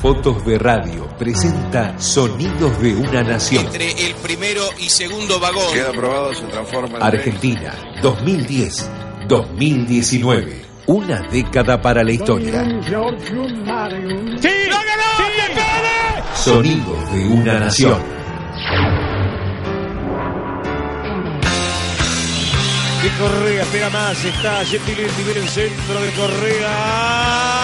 Fotos de Radio presenta Sonidos de una Nación. Entre el primero y segundo vagón. Queda aprobado, se transforma en Argentina, 2010-2019. Una década para la historia. Sonidos de una Nación. Que Correa espera más, está Gentilini, viene el centro de Correa.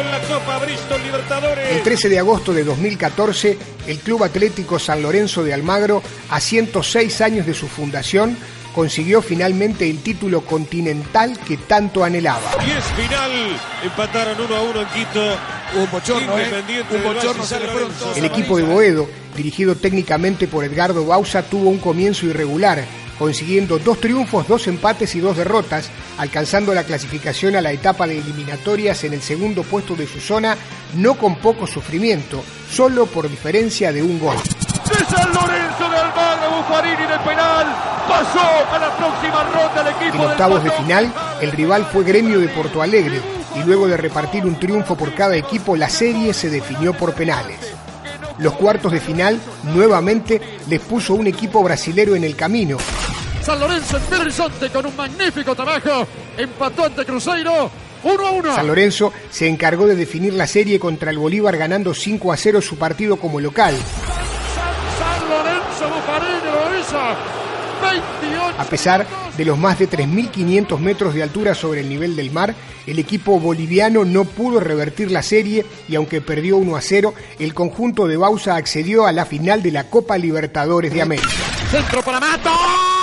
En la Copa Bristol Libertadores. El 13 de agosto de 2014, el Club Atlético San Lorenzo de Almagro, a 106 años de su fundación, consiguió finalmente el título continental que tanto anhelaba. Y es final. Empataron 1 a 1 en Quito. Un bochorno, ¿eh? Independiente Un bochorno, se le fueron todos El equipo de Boedo, dirigido técnicamente por Edgardo Bausa, tuvo un comienzo irregular, consiguiendo dos triunfos, dos empates y dos derrotas, alcanzando la clasificación a la etapa de eliminatorias en el segundo puesto de su zona, no con poco sufrimiento, solo por diferencia de un gol. de San Lorenzo de Almagro, Buffarini de penal, pasó a la próxima ronda el equipo En del octavos de final, el rival fue Gremio de Porto Alegre y luego de repartir un triunfo por cada equipo, la serie se definió por penales. Los cuartos de final nuevamente les puso un equipo brasilero en el camino. San Lorenzo en Belo Horizonte con un magnífico trabajo, empató ante Cruzeiro, 1 a 1. San Lorenzo se encargó de definir la serie contra el Bolívar ganando 5 a 0 su partido como local. San Lorenzo, Buffarini lo hizo, 28 A pesar de los más de 3.500 metros de altura sobre el nivel del mar, el equipo boliviano no pudo revertir la serie y aunque perdió 1 a 0, el conjunto de Bausa accedió a la final de la Copa Libertadores de América. Centro para Mato.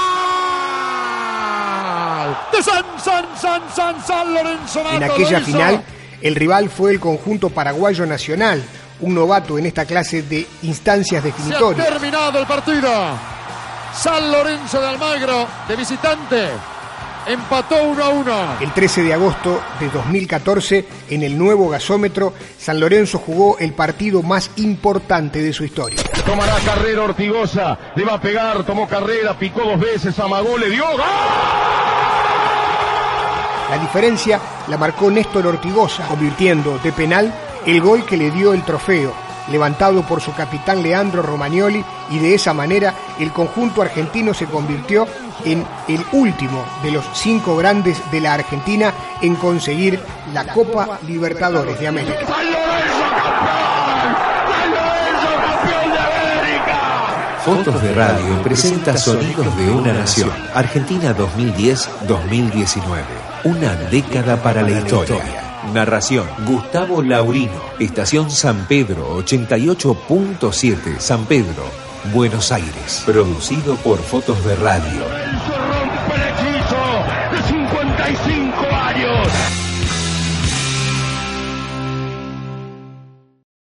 De San, San, San, San, San Lorenzo Mato En lo aquella hizo. final, el rival fue el conjunto paraguayo nacional, un novato en esta clase de instancias Se ha definitorias. terminado el partido. San Lorenzo de Almagro, de visitante, empató 1 a 1. El 13 de agosto de 2014, en el nuevo gasómetro, San Lorenzo jugó el partido más importante de su historia. Tomará carrera Ortigosa, le va a pegar, tomó carrera, picó dos veces, amagó, le dio. ¡Gol! La diferencia la marcó Néstor Ortigosa, convirtiendo de penal el gol que le dio el trofeo, levantado por su capitán Leandro Romagnoli, y de esa manera el conjunto argentino se convirtió en el último de los cinco grandes de la Argentina en conseguir la Copa Libertadores de América. ¡San Lorenzo campeón! ¡San Lorenzo campeón de América! Fotos de Radio presenta Sonidos de una Nación. Argentina 2010-2019. Una década para la historia. Narración: Gustavo Laurino. Estación San Pedro 88.7 San Pedro, Buenos Aires. Producido por Fotos de Radio. De 55 años.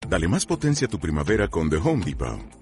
Dale más potencia a tu primavera con The Home Depot.